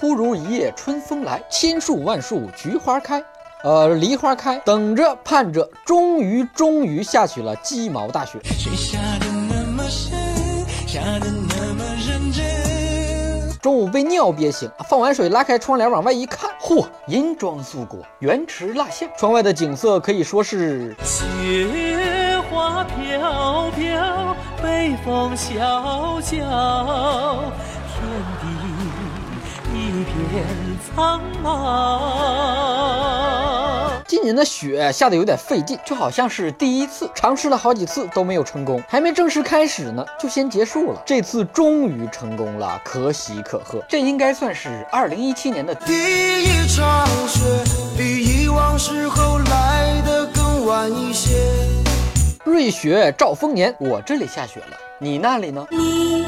忽如一夜春风来，千树万树菊花开。呃，梨花开，等着盼着，终于终于下起了鸡毛大雪。水下的那么深，下的那么认真。中午被尿憋醒，放完水拉开窗帘往外一看，嚯，银装素裹，原驰蜡象，窗外的景色可以说是雪花飘飘，北风萧萧，天片苍茫。今年的雪下的有点费劲，就好像是第一次尝试了好几次都没有成功，还没正式开始呢，就先结束了。这次终于成功了，可喜可贺。这应该算是二零一七年的第一场雪，比以往时候来的更晚一些。瑞雪兆丰年，我这里下雪了，你那里呢？你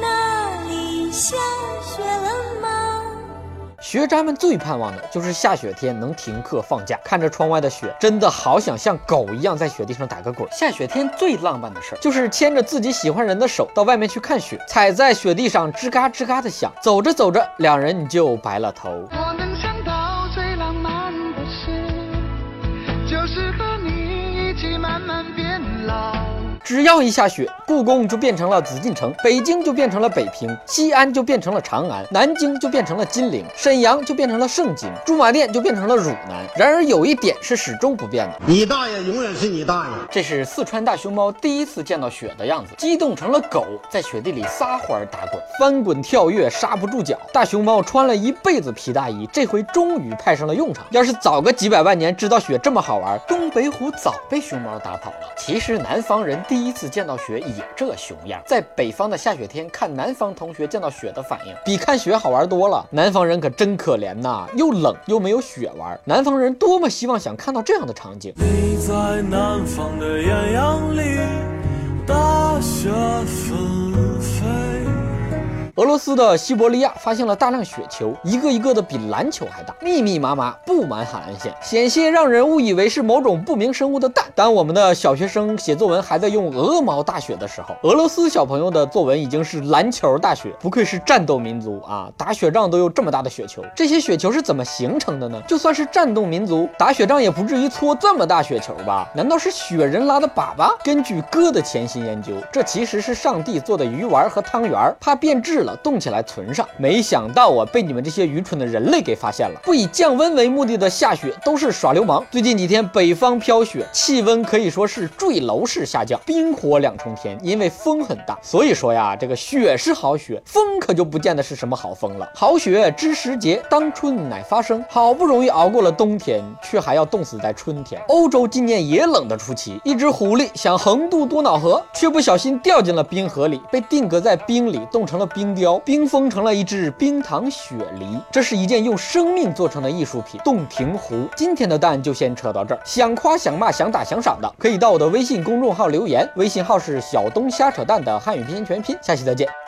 那里下？学渣们最盼望的就是下雪天能停课放假，看着窗外的雪，真的好想像狗一样在雪地上打个滚。下雪天最浪漫的事儿就是牵着自己喜欢人的手到外面去看雪，踩在雪地上吱嘎吱嘎的响，走着走着，两人就白了头。我能想到最浪漫的事，就是和你一起慢慢变老。只要一下雪，故宫就变成了紫禁城，北京就变成了北平，西安就变成了长安，南京就变成了金陵，沈阳就变成了盛京，驻马店就变成了汝南。然而有一点是始终不变的，你大爷永远是你大爷。这是四川大熊猫第一次见到雪的样子，激动成了狗，在雪地里撒欢打滚，翻滚跳跃，刹不住脚。大熊猫穿了一辈子皮大衣，这回终于派上了用场。要是早个几百万年知道雪这么好玩，东北虎早被熊猫打跑了。其实南方人。第第一次见到雪也这熊样，在北方的下雪天看南方同学见到雪的反应，比看雪好玩多了。南方人可真可怜呐，又冷又没有雪玩。南方人多么希望想看到这样的场景。你在南方的艳阳里，大雪纷飞。俄罗斯的西伯利亚发现了大量雪球，一个一个的比篮球还大，密密麻麻布满海岸线，险些让人误以为是某种不明生物的蛋。当我们的小学生写作文还在用鹅毛大雪的时候，俄罗斯小朋友的作文已经是篮球大雪。不愧是战斗民族啊，打雪仗都有这么大的雪球。这些雪球是怎么形成的呢？就算是战斗民族，打雪仗也不至于搓这么大雪球吧？难道是雪人拉的粑粑？根据哥的潜心研究，这其实是上帝做的鱼丸和汤圆，怕变质。了，冻起来存上。没想到啊，被你们这些愚蠢的人类给发现了。不以降温为目的的下雪都是耍流氓。最近几天北方飘雪，气温可以说是坠楼式下降，冰火两重天。因为风很大，所以说呀，这个雪是好雪，风可就不见得是什么好风了。好雪知时节，当春乃发生。好不容易熬过了冬天，却还要冻死在春天。欧洲今年也冷得出奇，一只狐狸想横渡多瑙河，却不小心掉进了冰河里，被定格在冰里，冻成了冰雕冰封成了一只冰糖雪梨，这是一件用生命做成的艺术品——洞庭湖。今天的蛋就先扯到这儿，想夸想骂想打想赏的，可以到我的微信公众号留言，微信号是小东瞎扯蛋的汉语拼音全拼。下期再见。